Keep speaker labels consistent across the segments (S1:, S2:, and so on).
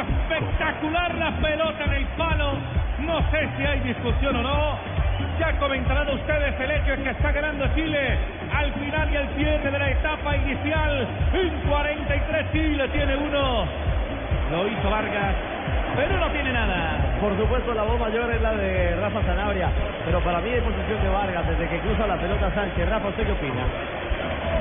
S1: Espectacular, la pelota en el palo. No sé si hay discusión o no. Ya comentarán ustedes el hecho de que está ganando Chile al final y al cierre de la etapa inicial. En 43 Chile tiene uno. Lo hizo Vargas, pero no tiene nada.
S2: Por supuesto, la voz mayor es la de Rafa Zanabria, pero para mí es posición de Vargas desde que cruza la pelota Sánchez. Rafa, ¿usted qué opina?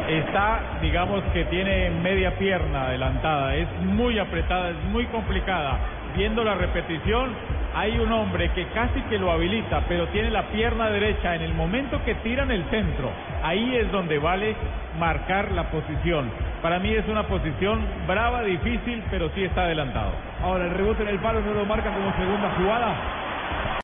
S3: está, digamos que tiene media pierna adelantada, es muy apretada, es muy complicada. Viendo la repetición, hay un hombre que casi que lo habilita, pero tiene la pierna derecha en el momento que tiran el centro. Ahí es donde vale marcar la posición. Para mí es una posición brava, difícil, pero sí está adelantado.
S2: Ahora el rebote en el palo no lo marca como segunda jugada.